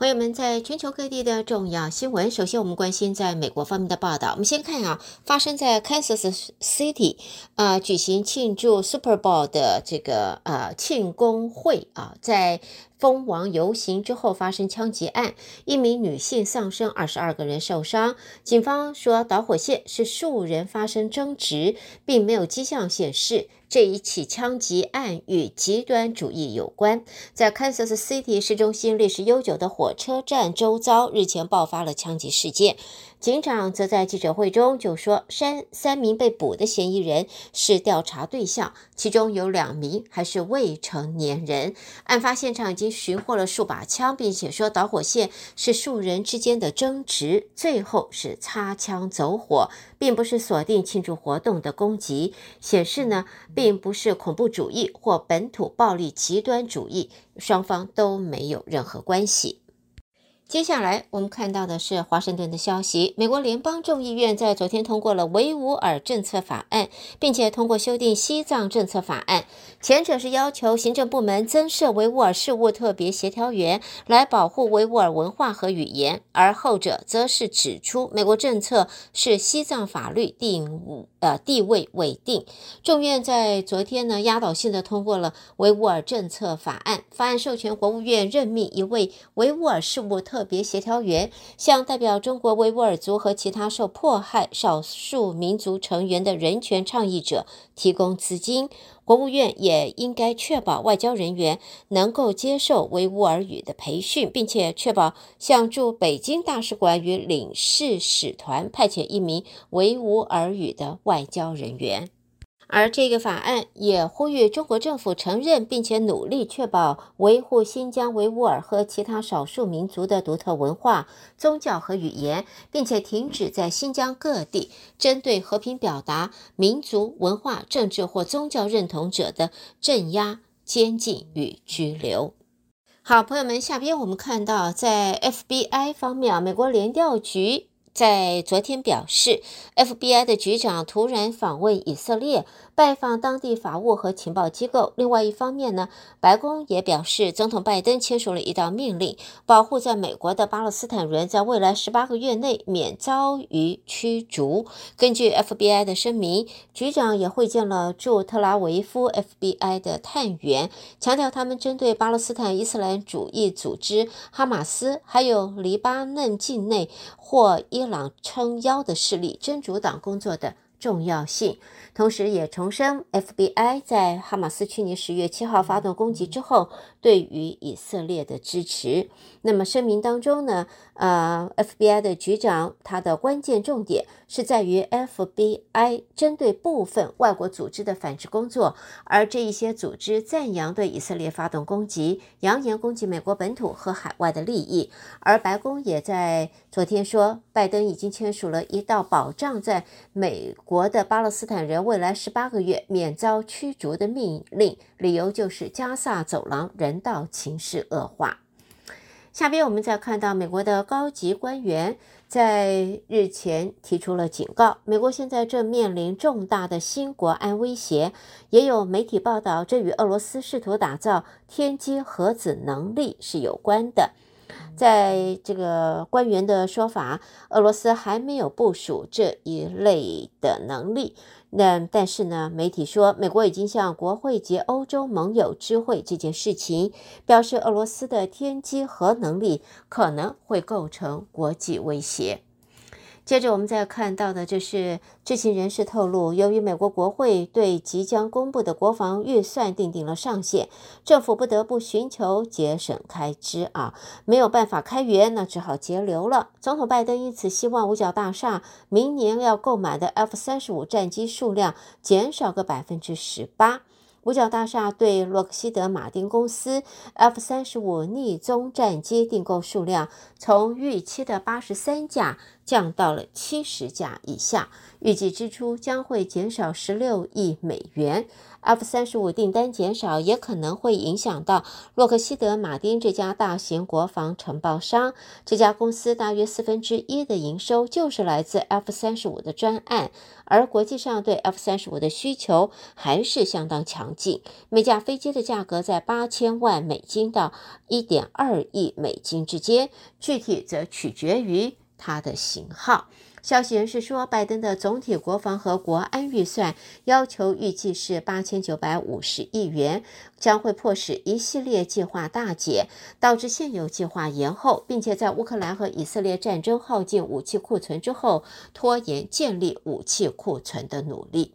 朋友们，在全球各地的重要新闻，首先我们关心在美国方面的报道。我们先看啊，发生在 Kansas City 啊、呃，举行庆祝 Super Bowl 的这个呃庆功会啊，在蜂王游行之后发生枪击案，一名女性丧生，二十二个人受伤。警方说导火线是数人发生争执，并没有迹象显示。这一起枪击案与极端主义有关。在 Kansas City 市中心历史悠久的火车站周遭，日前爆发了枪击事件。警长则在记者会中就说，三三名被捕的嫌疑人是调查对象，其中有两名还是未成年人。案发现场已经寻获了数把枪，并且说导火线是数人之间的争执，最后是擦枪走火，并不是锁定庆祝活动的攻击，显示呢，并不是恐怖主义或本土暴力极端主义，双方都没有任何关系。接下来我们看到的是华盛顿的消息。美国联邦众议院在昨天通过了维吾尔政策法案，并且通过修订西藏政策法案。前者是要求行政部门增设维吾尔事务特别协调员来保护维吾尔文化和语言，而后者则是指出美国政策是西藏法律定呃地位稳定。众院在昨天呢压倒性的通过了维吾尔政策法案，法案授权国务院任命一位维吾尔事务。特别协调员向代表中国维吾尔族和其他受迫害少数民族成员的人权倡议者提供资金。国务院也应该确保外交人员能够接受维吾尔语的培训，并且确保向驻北京大使馆与领事使团派遣一名维吾尔语的外交人员。而这个法案也呼吁中国政府承认并且努力确保维护新疆维吾尔和其他少数民族的独特文化、宗教和语言，并且停止在新疆各地针对和平表达民族文化、政治或宗教认同者的镇压、监禁与拘留。好，朋友们，下边我们看到在 FBI 方面，美国联调局。在昨天表示，FBI 的局长突然访问以色列，拜访当地法务和情报机构。另外一方面呢，白宫也表示，总统拜登签署了一道命令，保护在美国的巴勒斯坦人在未来十八个月内免遭于驱逐。根据 FBI 的声明，局长也会见了驻特拉维夫 FBI 的探员，强调他们针对巴勒斯坦伊斯兰主义组织哈马斯，还有黎巴嫩境内或伊朗撑腰的势力真主党工作的重要性。同时也重申，FBI 在哈马斯去年十月七号发动攻击之后，对于以色列的支持。那么声明当中呢，呃，FBI 的局长他的关键重点是在于 FBI 针对部分外国组织的反制工作，而这一些组织赞扬对以色列发动攻击，扬言攻击美国本土和海外的利益。而白宫也在昨天说，拜登已经签署了一道保障在美国的巴勒斯坦人未来十八个月免遭驱逐的命令，理由就是加萨走廊人人道情势恶化。下边我们再看到，美国的高级官员在日前提出了警告，美国现在正面临重大的新国安威胁。也有媒体报道，这与俄罗斯试图打造天基核子能力是有关的。在这个官员的说法，俄罗斯还没有部署这一类的能力。那但是呢，媒体说，美国已经向国会及欧洲盟友知会这件事情，表示俄罗斯的天基核能力可能会构成国际威胁。接着我们再看到的，就是知情人士透露，由于美国国会对即将公布的国防预算定定了上限，政府不得不寻求节省开支啊，没有办法开源，那只好节流了。总统拜登因此希望五角大厦明年要购买的 F 三十五战机数量减少个百分之十八。五角大厦对洛克希德马丁公司 F 三十五逆中战机订购数量从预期的八十三架降到了七十架以下，预计支出将会减少十六亿美元。F 三十五订单减少也可能会影响到洛克希德马丁这家大型国防承包商。这家公司大约四分之一的营收就是来自 F 三十五的专案，而国际上对 F 三十五的需求还是相当强劲。每架飞机的价格在八千万美金到一点二亿美金之间，具体则取决于它的型号。消息人士说，拜登的总体国防和国安预算要求预计是八千九百五十亿元，将会迫使一系列计划大减，导致现有计划延后，并且在乌克兰和以色列战争耗尽武器库存之后，拖延建立武器库存的努力。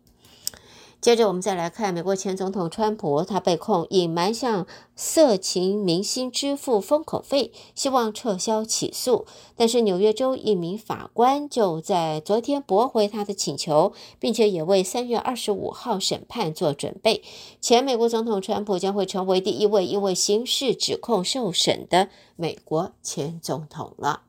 接着，我们再来看美国前总统川普，他被控隐瞒向色情明星支付封口费，希望撤销起诉。但是，纽约州一名法官就在昨天驳回他的请求，并且也为三月二十五号审判做准备。前美国总统川普将会成为第一位因为刑事指控受审的美国前总统了。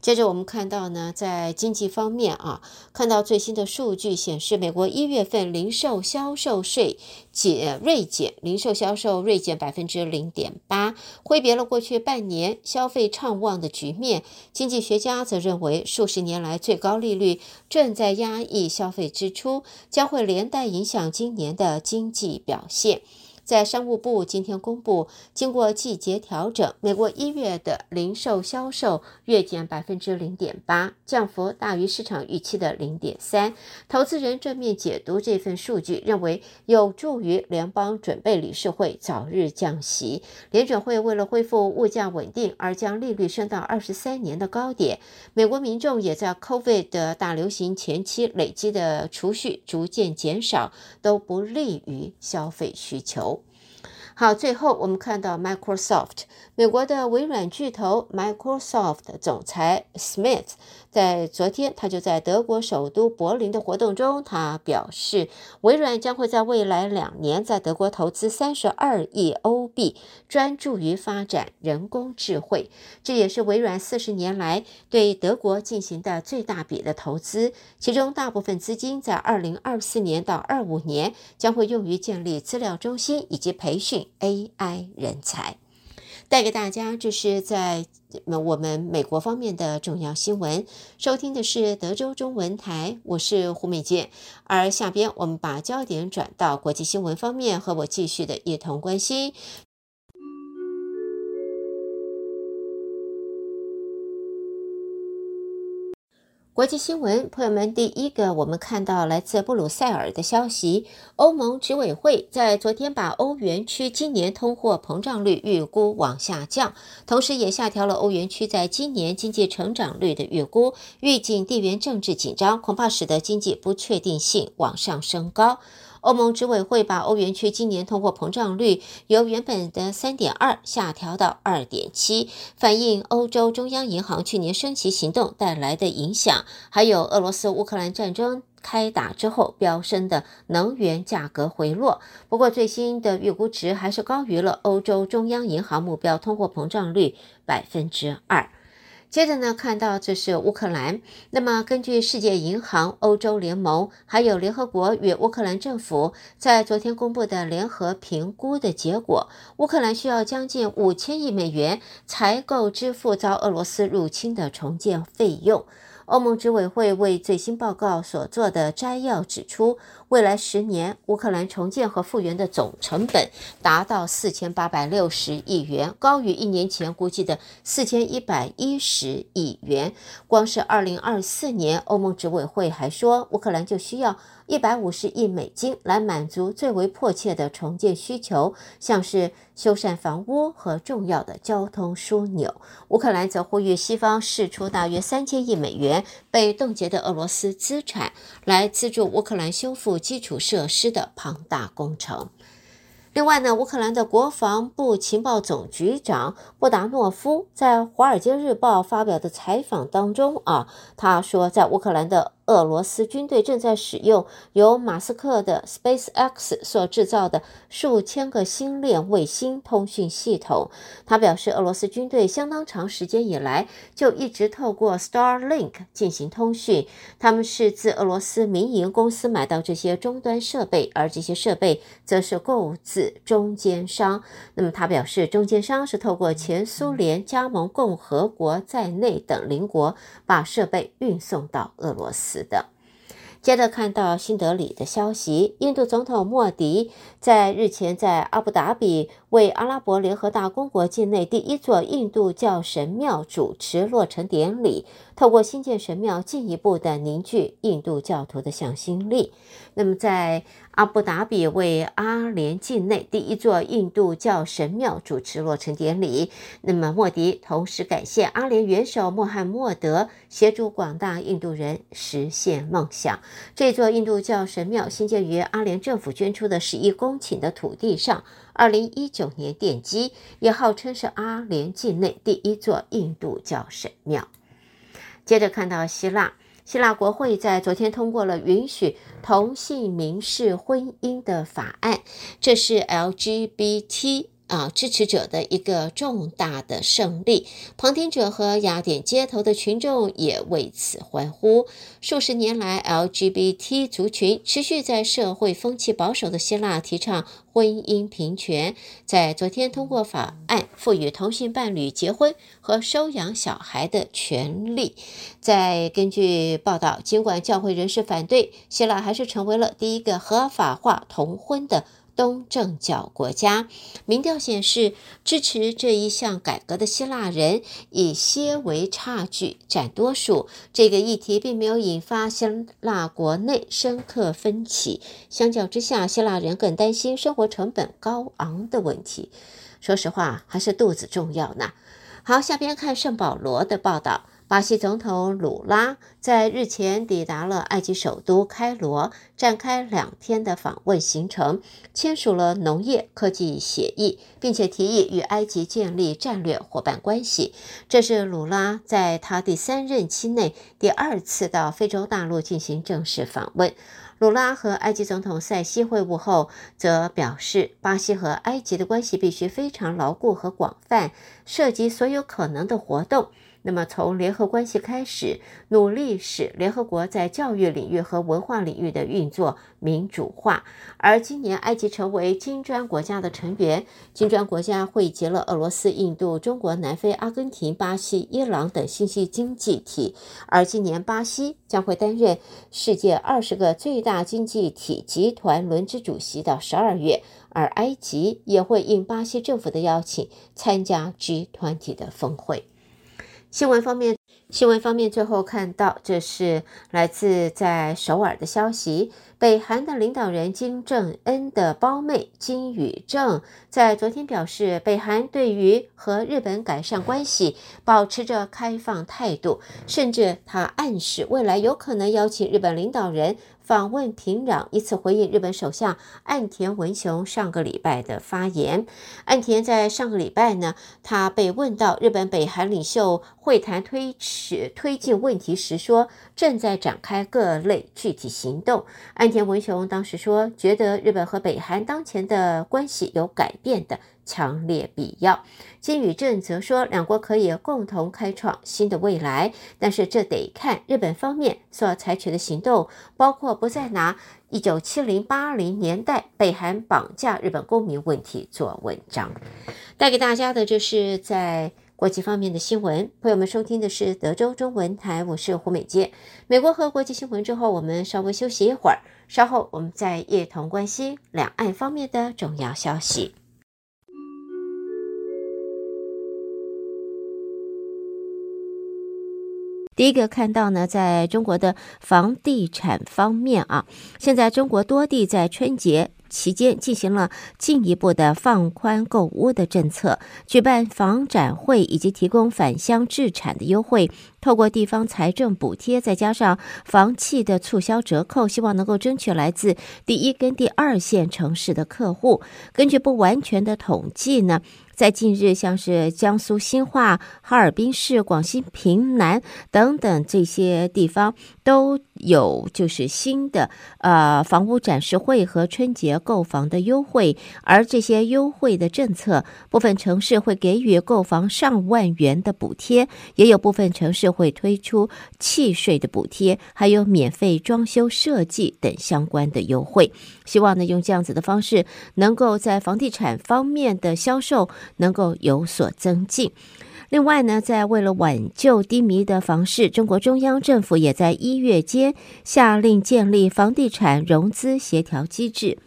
接着我们看到呢，在经济方面啊，看到最新的数据显示，美国一月份零售销售税减锐减，零售销售锐减百分之零点八，挥别了过去半年消费畅旺的局面。经济学家则认为，数十年来最高利率正在压抑消费支出，将会连带影响今年的经济表现。在商务部今天公布，经过季节调整，美国一月的零售销售月减百分之零点八，降幅大于市场预期的零点三。投资人正面解读这份数据，认为有助于联邦准备理事会早日降息。联准会为了恢复物价稳定而将利率升到二十三年的高点。美国民众也在 COVID 的大流行前期累积的储蓄逐渐减少，都不利于消费需求。好，最后我们看到 Microsoft，美国的微软巨头 Microsoft 总裁 Smith。在昨天，他就在德国首都柏林的活动中，他表示，微软将会在未来两年在德国投资三十二亿欧币，专注于发展人工智慧。这也是微软四十年来对德国进行的最大笔的投资，其中大部分资金在二零二四年到二五年将会用于建立资料中心以及培训 AI 人才。带给大家，这是在我们美国方面的重要新闻。收听的是德州中文台，我是胡美健。而下边我们把焦点转到国际新闻方面，和我继续的一同关心。国际新闻，朋友们，第一个，我们看到来自布鲁塞尔的消息，欧盟执委会在昨天把欧元区今年通货膨胀率预估往下降，同时也下调了欧元区在今年经济成长率的预估，预计地缘政治紧张恐怕使得经济不确定性往上升高。欧盟执委会把欧元区今年通货膨胀率由原本的三点二下调到二点七，反映欧洲中央银行去年升息行动带来的影响，还有俄罗斯乌克兰战争开打之后飙升的能源价格回落。不过，最新的预估值还是高于了欧洲中央银行目标通货膨胀率百分之二。接着呢，看到这是乌克兰。那么，根据世界银行、欧洲联盟还有联合国与乌克兰政府在昨天公布的联合评估的结果，乌克兰需要将近五千亿美元才够支付遭俄罗斯入侵的重建费用。欧盟执委会为最新报告所做的摘要指出，未来十年乌克兰重建和复原的总成本达到四千八百六十亿元，高于一年前估计的四千一百一十亿元。光是二零二四年，欧盟执委会还说，乌克兰就需要一百五十亿美金来满足最为迫切的重建需求，像是修缮房屋和重要的交通枢纽。乌克兰则呼吁西方释出大约三千亿美元被冻结的俄罗斯资产，来资助乌克兰修复基础设施的庞大工程。另外呢，乌克兰的国防部情报总局长布达诺夫在《华尔街日报》发表的采访当中啊，他说，在乌克兰的俄罗斯军队正在使用由马斯克的 SpaceX 所制造的数千个星链卫星通讯系统。他表示，俄罗斯军队相当长时间以来就一直透过 Starlink 进行通讯。他们是自俄罗斯民营公司买到这些终端设备，而这些设备则是购自中间商。那么他表示，中间商是透过前苏联加盟共和国在内等邻国把设备运送到俄罗斯的。接着看到新德里的消息，印度总统莫迪在日前在阿布达比为阿拉伯联合大公国境内第一座印度教神庙主持落成典礼，透过新建神庙进一步的凝聚印度教徒的向心力。那么在阿布达比为阿联境内第一座印度教神庙主持落成典礼。那么，莫迪同时感谢阿联元首穆罕默德协助广大印度人实现梦想。这座印度教神庙新建于阿联政府捐出的十一公顷的土地上，二零一九年奠基，也号称是阿联境内第一座印度教神庙。接着看到希腊。希腊国会在昨天通过了允许同性民事婚姻的法案，这是 LGBT 啊支持者的一个重大的胜利。旁听者和雅典街头的群众也为此欢呼。数十年来，LGBT 族群持续在社会风气保守的希腊提倡。婚姻平权在昨天通过法案，赋予同性伴侣结婚和收养小孩的权利。在根据报道，尽管教会人士反对，希腊还是成为了第一个合法化同婚的。东正教国家，民调显示，支持这一项改革的希腊人以些微差距占多数。这个议题并没有引发希腊国内深刻分歧。相较之下，希腊人更担心生活成本高昂的问题。说实话，还是肚子重要呢。好，下边看圣保罗的报道。巴西总统鲁拉在日前抵达了埃及首都开罗，展开两天的访问行程，签署了农业科技协议，并且提议与埃及建立战略伙伴关系。这是鲁拉在他第三任期内第二次到非洲大陆进行正式访问。鲁拉和埃及总统塞西会晤后，则表示，巴西和埃及的关系必须非常牢固和广泛，涉及所有可能的活动。那么，从联合关系开始，努力使联合国在教育领域和文化领域的运作民主化。而今年，埃及成为金砖国家的成员，金砖国家汇集了俄罗斯、印度、中国、南非、阿根廷、巴西、伊朗等新兴经济体。而今年，巴西将会担任世界二十个最大经济体集团轮值主席到十二月，而埃及也会应巴西政府的邀请参加 G20 的峰会。新闻方面，新闻方面，最后看到这是来自在首尔的消息。北韩的领导人金正恩的胞妹金宇正在昨天表示，北韩对于和日本改善关系保持着开放态度，甚至他暗示未来有可能邀请日本领导人。访问平壤，以此回应日本首相岸田文雄上个礼拜的发言。岸田在上个礼拜呢，他被问到日本北韩领袖会谈推迟推进问题时，说正在展开各类具体行动。岸田文雄当时说，觉得日本和北韩当前的关系有改变的强烈必要。金与正则说，两国可以共同开创新的未来，但是这得看日本方面所采取的行动，包括不再拿一九七零八零年代北韩绑架日本公民问题做文章。带给大家的就是在国际方面的新闻。朋友们收听的是德州中文台，我是胡美杰。美国和国际新闻之后，我们稍微休息一会儿，稍后我们再一同关心两岸方面的重要消息。第一个看到呢，在中国的房地产方面啊，现在中国多地在春节期间进行了进一步的放宽购屋的政策，举办房展会以及提供返乡置产的优惠，透过地方财政补贴，再加上房企的促销折扣，希望能够争取来自第一跟第二线城市的客户。根据不完全的统计呢，在近日，像是江苏兴化、哈尔滨市、广西平南等等这些地方，都有就是新的呃房屋展示会和春节购房的优惠。而这些优惠的政策，部分城市会给予购房上万元的补贴，也有部分城市会推出契税的补贴，还有免费装修设计等相关的优惠。希望呢，用这样子的方式，能够在房地产方面的销售。能够有所增进。另外呢，在为了挽救低迷的房市，中国中央政府也在一月间下令建立房地产融资协调机制。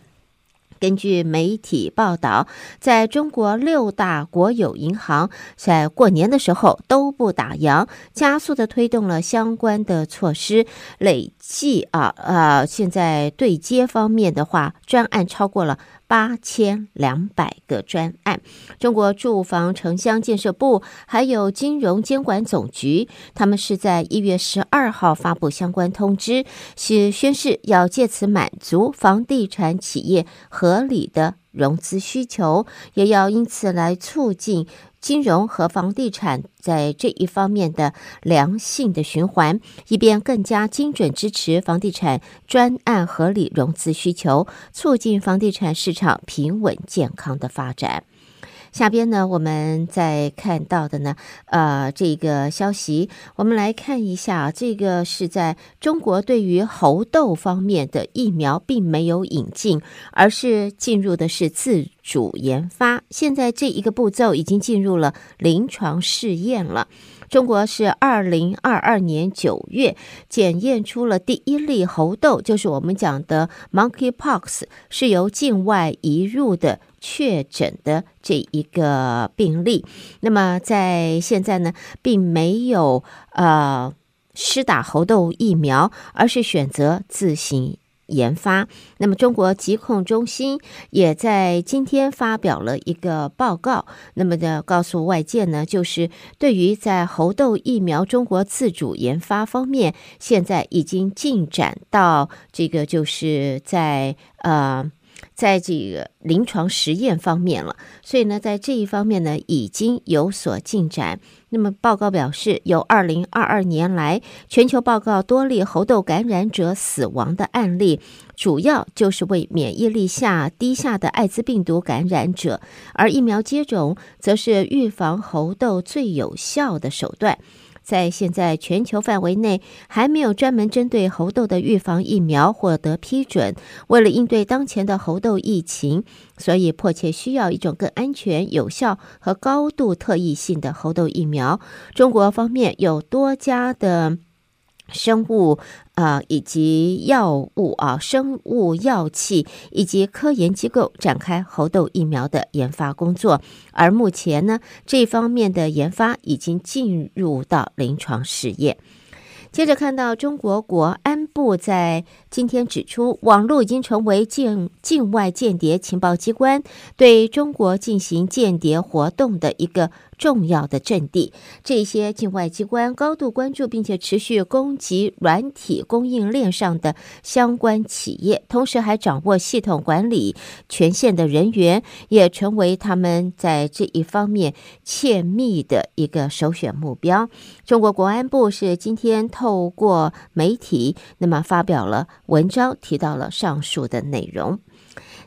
根据媒体报道，在中国六大国有银行在过年的时候都不打烊，加速的推动了相关的措施。累计啊呃，现在对接方面的话，专案超过了。八千两百个专案，中国住房城乡建设部还有金融监管总局，他们是在一月十二号发布相关通知，是宣誓要借此满足房地产企业合理的融资需求，也要因此来促进。金融和房地产在这一方面的良性的循环，以便更加精准支持房地产专案合理融资需求，促进房地产市场平稳健康的发展。下边呢，我们再看到的呢，呃，这个消息，我们来看一下，这个是在中国对于猴痘方面的疫苗并没有引进，而是进入的是自主研发。现在这一个步骤已经进入了临床试验了。中国是二零二二年九月检验出了第一例猴痘，就是我们讲的 Monkeypox，是由境外移入的确诊的这一个病例。那么在现在呢，并没有呃施打猴痘疫苗，而是选择自行。研发。那么，中国疾控中心也在今天发表了一个报告，那么的告诉外界呢，就是对于在猴痘疫苗中国自主研发方面，现在已经进展到这个就是在呃。在这个临床实验方面了，所以呢，在这一方面呢，已经有所进展。那么报告表示，由二零二二年来，全球报告多例猴痘感染者死亡的案例，主要就是为免疫力下低下的艾滋病毒感染者，而疫苗接种则是预防猴痘最有效的手段。在现在全球范围内还没有专门针对猴痘的预防疫苗获得批准。为了应对当前的猴痘疫情，所以迫切需要一种更安全、有效和高度特异性的猴痘疫苗。中国方面有多家的。生物啊、以及药物啊，生物药剂以及科研机构展开猴痘疫苗的研发工作，而目前呢，这方面的研发已经进入到临床试验。接着看到中国国安部在今天指出，网络已经成为境境外间谍情报机关对中国进行间谍活动的一个。重要的阵地，这些境外机关高度关注，并且持续攻击软体供应链上的相关企业，同时还掌握系统管理权限的人员，也成为他们在这一方面窃密的一个首选目标。中国国安部是今天透过媒体，那么发表了文章，提到了上述的内容。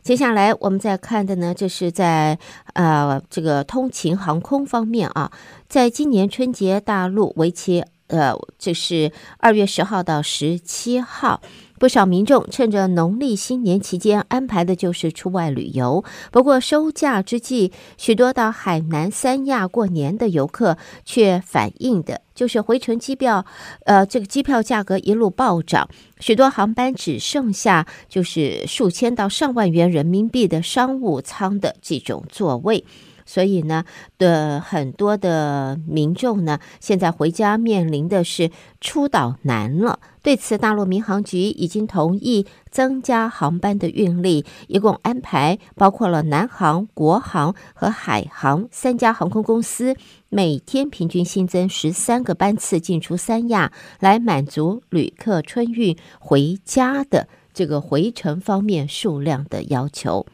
接下来我们再看的呢，这是在呃这个通勤航空方面啊，在今年春节大陆为期呃这是二月十号到十七号。不少民众趁着农历新年期间安排的就是出外旅游。不过收假之际，许多到海南三亚过年的游客却反映的就是回程机票，呃，这个机票价格一路暴涨，许多航班只剩下就是数千到上万元人民币的商务舱的这种座位。所以呢，的很多的民众呢，现在回家面临的是出岛难了。对此，大陆民航局已经同意增加航班的运力，一共安排包括了南航、国航和海航三家航空公司，每天平均新增十三个班次进出三亚，来满足旅客春运回家的这个回程方面数量的要求。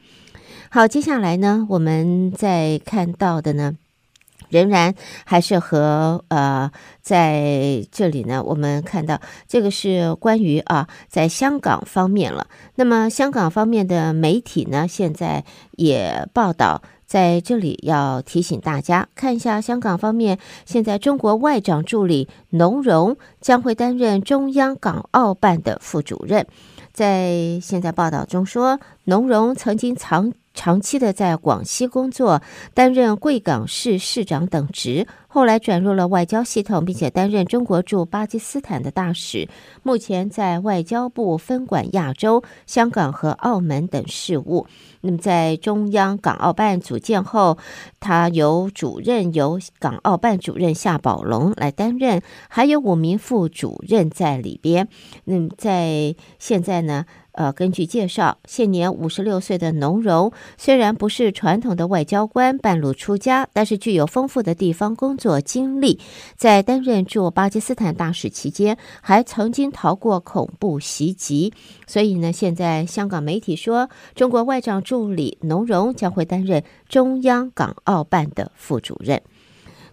好，接下来呢，我们再看到的呢。仍然还是和呃，在这里呢，我们看到这个是关于啊，在香港方面了。那么香港方面的媒体呢，现在也报道，在这里要提醒大家看一下香港方面，现在中国外长助理农荣将会担任中央港澳办的副主任。在现在报道中说，农荣曾经长。长期的在广西工作，担任贵港市市长等职。后来转入了外交系统，并且担任中国驻巴基斯坦的大使。目前在外交部分管亚洲、香港和澳门等事务。那么在中央港澳办组建后，他由主任由港澳办主任夏宝龙来担任，还有五名副主任在里边。那么在现在呢？呃，根据介绍，现年五十六岁的农荣虽然不是传统的外交官，半路出家，但是具有丰富的地方工作经历。在担任驻巴基斯坦大使期间，还曾经逃过恐怖袭击。所以呢，现在香港媒体说，中国外长助理农荣将会担任中央港澳办的副主任。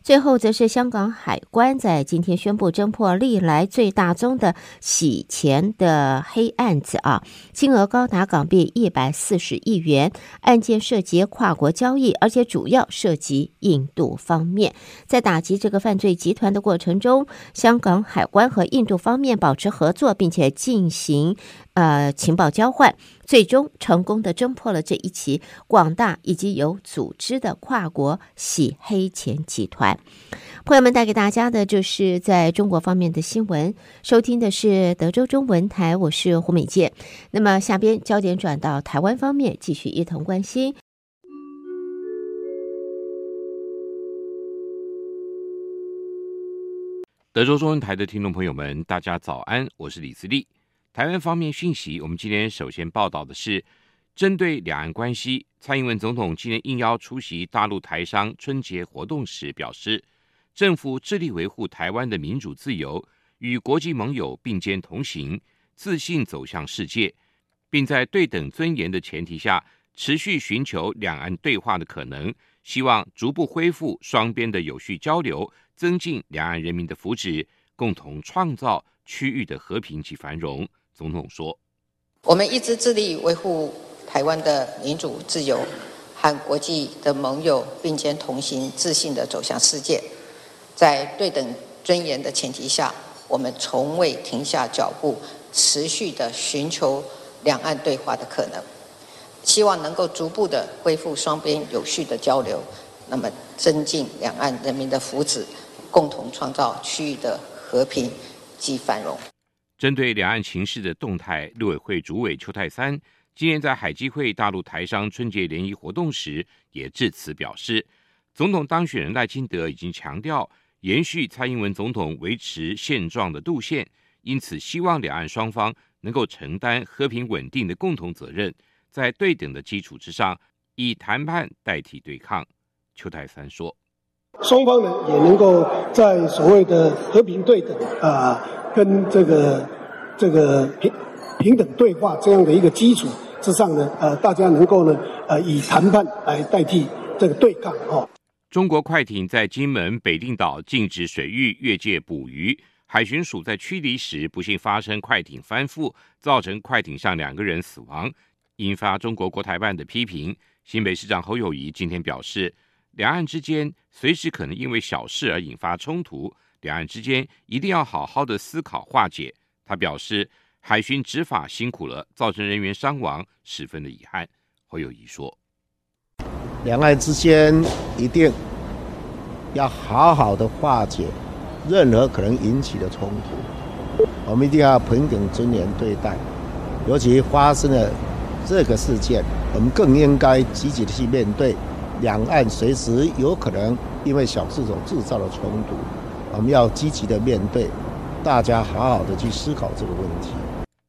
最后，则是香港海关在今天宣布侦破历来最大宗的洗钱的黑案子啊，金额高达港币一百四十亿元，案件涉及跨国交易，而且主要涉及印度方面。在打击这个犯罪集团的过程中，香港海关和印度方面保持合作，并且进行呃情报交换。最终成功的侦破了这一起广大以及有组织的跨国洗黑钱集团。朋友们带给大家的就是在中国方面的新闻。收听的是德州中文台，我是胡美健。那么下边焦点转到台湾方面，继续一同关心。德州中文台的听众朋友们，大家早安，我是李自立。台湾方面讯息，我们今天首先报道的是，针对两岸关系，蔡英文总统今天应邀出席大陆台商春节活动时表示，政府致力维护台湾的民主自由，与国际盟友并肩同行，自信走向世界，并在对等尊严的前提下，持续寻求两岸对话的可能，希望逐步恢复双边的有序交流，增进两岸人民的福祉，共同创造区域的和平及繁荣。总统说：“我们一直致力维护台湾的民主自由，和国际的盟友并肩同行，自信地走向世界。在对等尊严的前提下，我们从未停下脚步，持续地寻求两岸对话的可能，希望能够逐步地恢复双边有序的交流，那么增进两岸人民的福祉，共同创造区域的和平及繁荣。”针对两岸情势的动态，陆委会主委邱太三今天在海基会大陆台商春节联谊活动时也致辞表示，总统当选人赖清德已经强调延续蔡英文总统维持现状的路线，因此希望两岸双方能够承担和平稳定的共同责任，在对等的基础之上，以谈判代替对抗。邱太三说，双方呢也能够在所谓的和平对等啊。跟这个这个平平等对话这样的一个基础之上呢，呃，大家能够呢，呃，以谈判来代替这个对抗哦。中国快艇在金门北定岛禁止水域越界捕鱼，海巡署在驱离时不幸发生快艇翻覆，造成快艇上两个人死亡，引发中国国台办的批评。新北市长侯友谊今天表示，两岸之间随时可能因为小事而引发冲突。两岸之间一定要好好的思考化解。他表示，海巡执法辛苦了，造成人员伤亡，十分的遗憾。侯友谊说，两岸之间一定要好好的化解任何可能引起的冲突，我们一定要平等尊严对待。尤其发生了这个事件，我们更应该积极的去面对，两岸随时有可能因为小事种制造的冲突，我们要积极的面对，大家好好的去思考这个问题。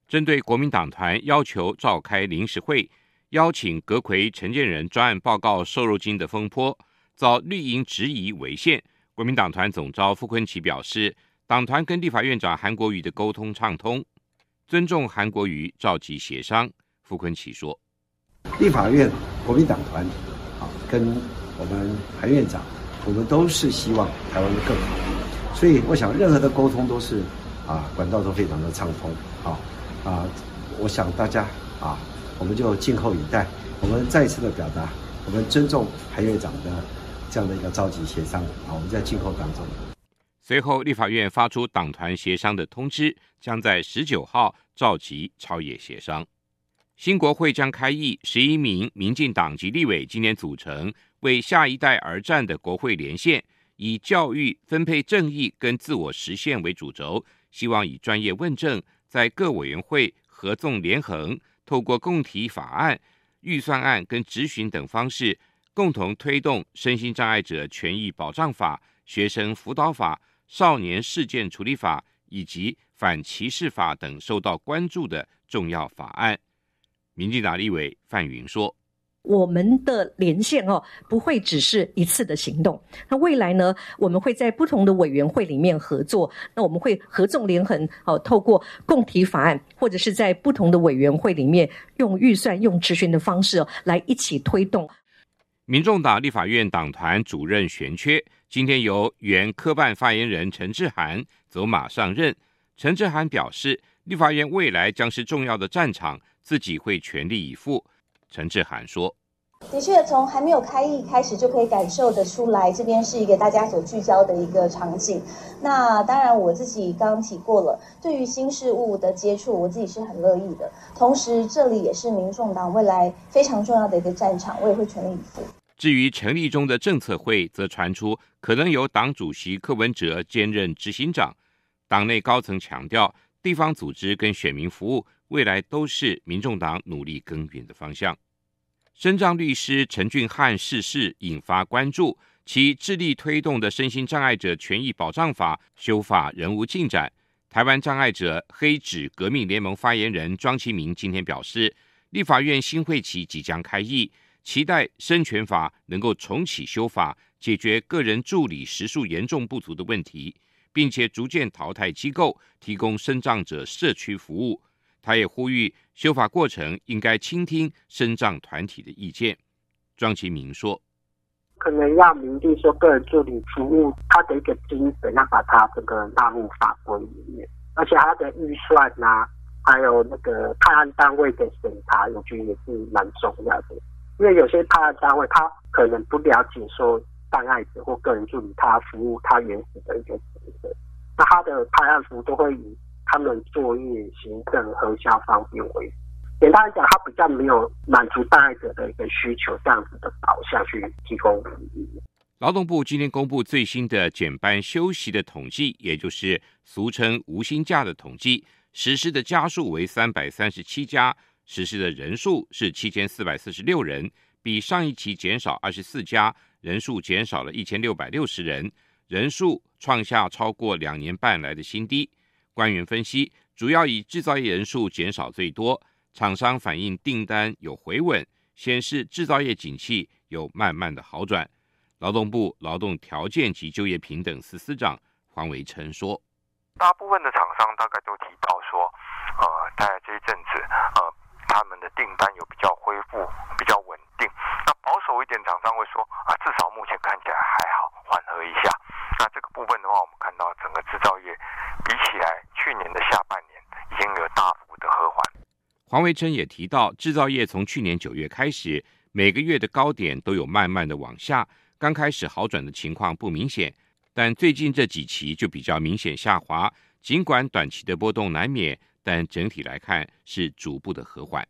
针对国民党团要求召开临时会，邀请阁魁陈建仁专案报告瘦肉精的风波，遭绿营质疑违宪。国民党团总召傅昆萁表示，党团跟立法院长韩国瑜的沟通畅通，尊重韩国瑜召集协商。傅昆萁说：“立法院国民党团啊，跟我们韩院长，我们都是希望台湾的更好，所以我想任何的沟通都是啊，管道都非常的畅通啊。”啊，我想大家啊，我们就静候以待。我们再一次的表达，我们尊重韩院长的这样的一个召集协商啊，我们在静候当中。随后，立法院发出党团协商的通知，将在十九号召集朝野协商。新国会将开议，十一名民进党籍立委今年组成为下一代而战的国会连线，以教育、分配正义跟自我实现为主轴，希望以专业问政。在各委员会合纵连横，透过共体法案、预算案跟质询等方式，共同推动身心障碍者权益保障法、学生辅导法、少年事件处理法以及反歧视法等受到关注的重要法案。民进党立委范云说。我们的连线哦，不会只是一次的行动。那未来呢，我们会在不同的委员会里面合作。那我们会合纵连横，哦，透过共提法案，或者是在不同的委员会里面用预算、用质询的方式哦，来一起推动。民众党立法院党团主任悬缺，今天由原科办发言人陈志涵走马上任。陈志涵表示，立法院未来将是重要的战场，自己会全力以赴。陈志涵说：“的确，从还没有开议开始，就可以感受得出来，这边是一个大家所聚焦的一个场景。那当然，我自己刚刚提过了，对于新事物的接触，我自己是很乐意的。同时，这里也是民众党未来非常重要的一个战场，我也会全力以赴。至于成立中的政策会，则传出可能由党主席柯文哲兼任执行长。党内高层强调，地方组织跟选民服务。”未来都是民众党努力耕耘的方向。身障律师陈俊翰逝世引发关注，其致力推动的身心障碍者权益保障法修法仍无进展。台湾障碍者黑纸革命联盟发言人庄其明今天表示，立法院新会期即将开议，期待身权法能够重启修法，解决个人助理时数严重不足的问题，并且逐渐淘汰机构，提供身障者社区服务。他也呼吁修法过程应该倾听身障团体的意见。庄启明说：“可能要明定说个人助理服务他的一个精神，要把它这个纳入法规里面，而且他的预算呐、啊，还有那个判案单位的审查，我觉得也是蛮重要的。因为有些判案单位他可能不了解说障碍者或个人助理他服务他原始的一个职责，那他的判案服务都会以。”他们作业行政核销方便为主，简单来讲，他比较没有满足大爱者的一个需求，这样子的导向去提供服务。劳动部今天公布最新的减班休息的统计，也就是俗称无薪假的统计，实施的家数为三百三十七家，实施的人数是七千四百四十六人，比上一期减少二十四家，人数减少了一千六百六十人，人数创下超过两年半来的新低。官员分析，主要以制造业人数减少最多，厂商反映订单有回稳，显示制造业景气有慢慢的好转。劳动部劳动条件及就业平等司司长黄维成说：“大部分的厂商大概都提到说，呃，在这一阵子，呃，他们的订单有比较恢复，比较稳定。那保守一点厂商会说，啊，至少目前看起来还好，缓和一下。那这个部分的话，我们看到整个制造业比起来。”去年的下半年已经有大幅的和缓。黄维琛也提到，制造业从去年九月开始，每个月的高点都有慢慢的往下，刚开始好转的情况不明显，但最近这几期就比较明显下滑。尽管短期的波动难免，但整体来看是逐步的和缓。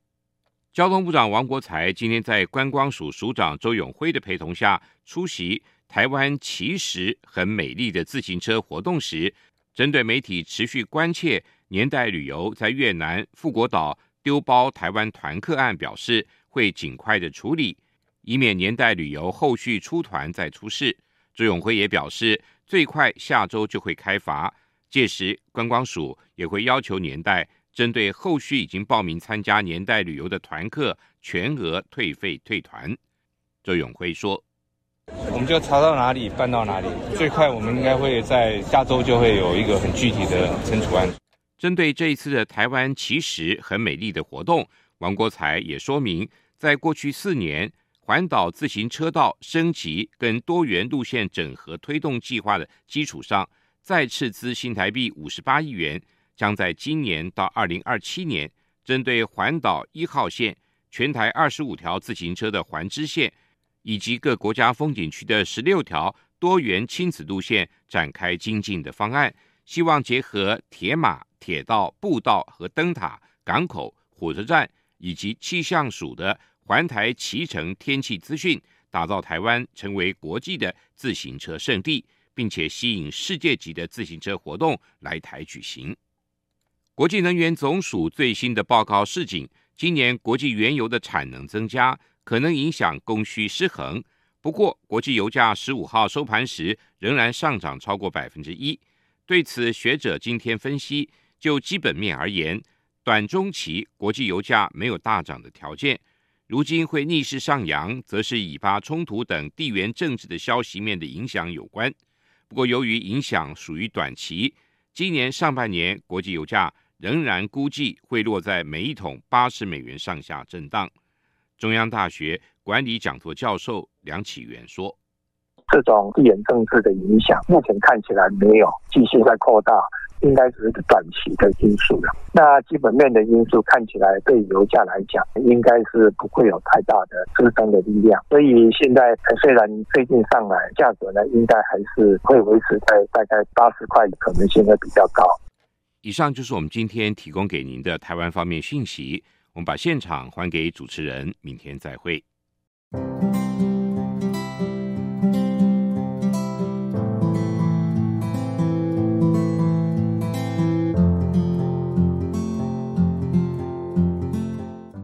交通部长王国材今天在观光署署长周永辉的陪同下，出席台湾其实很美丽的自行车活动时，针对媒体持续关切年代旅游在越南富国岛丢包台湾团客案，表示会尽快的处理。以免年代旅游后续出团再出事。周永辉也表示，最快下周就会开罚，届时观光署也会要求年代针对后续已经报名参加年代旅游的团客全额退费退团。周永辉说。我们就查到哪里办到哪里，最快我们应该会在下周就会有一个很具体的惩处案。针对这一次的台湾其实很美丽的活动，王国材也说明，在过去四年环岛自行车道升级跟多元路线整合推动计划的基础上，再斥资新台币五十八亿元，将在今年到二零二七年，针对环岛一号线全台二十五条自行车的环支线。以及各国家风景区的十六条多元亲子路线展开精进的方案，希望结合铁马、铁道、步道和灯塔、港口、火车站以及气象署的环台骑乘天气资讯，打造台湾成为国际的自行车圣地，并且吸引世界级的自行车活动来台举行。国际能源总署最新的报告示警，今年国际原油的产能增加。可能影响供需失衡。不过，国际油价十五号收盘时仍然上涨超过百分之一。对此，学者今天分析，就基本面而言，短中期国际油价没有大涨的条件。如今会逆势上扬，则是以巴冲突等地缘政治的消息面的影响有关。不过，由于影响属于短期，今年上半年国际油价仍然估计会落在每一桶八十美元上下震荡。中央大学管理讲座教授梁启元说：“这种地缘政治的影响，目前看起来没有继续在扩大，应该只是个短期的因素了。那基本面的因素看起来，对油价来讲，应该是不会有太大的支撑的力量。所以现在虽然最近上来，价格呢，应该还是会维持在大概八十块，可能性会比较高。”以上就是我们今天提供给您的台湾方面讯息。我们把现场还给主持人，明天再会。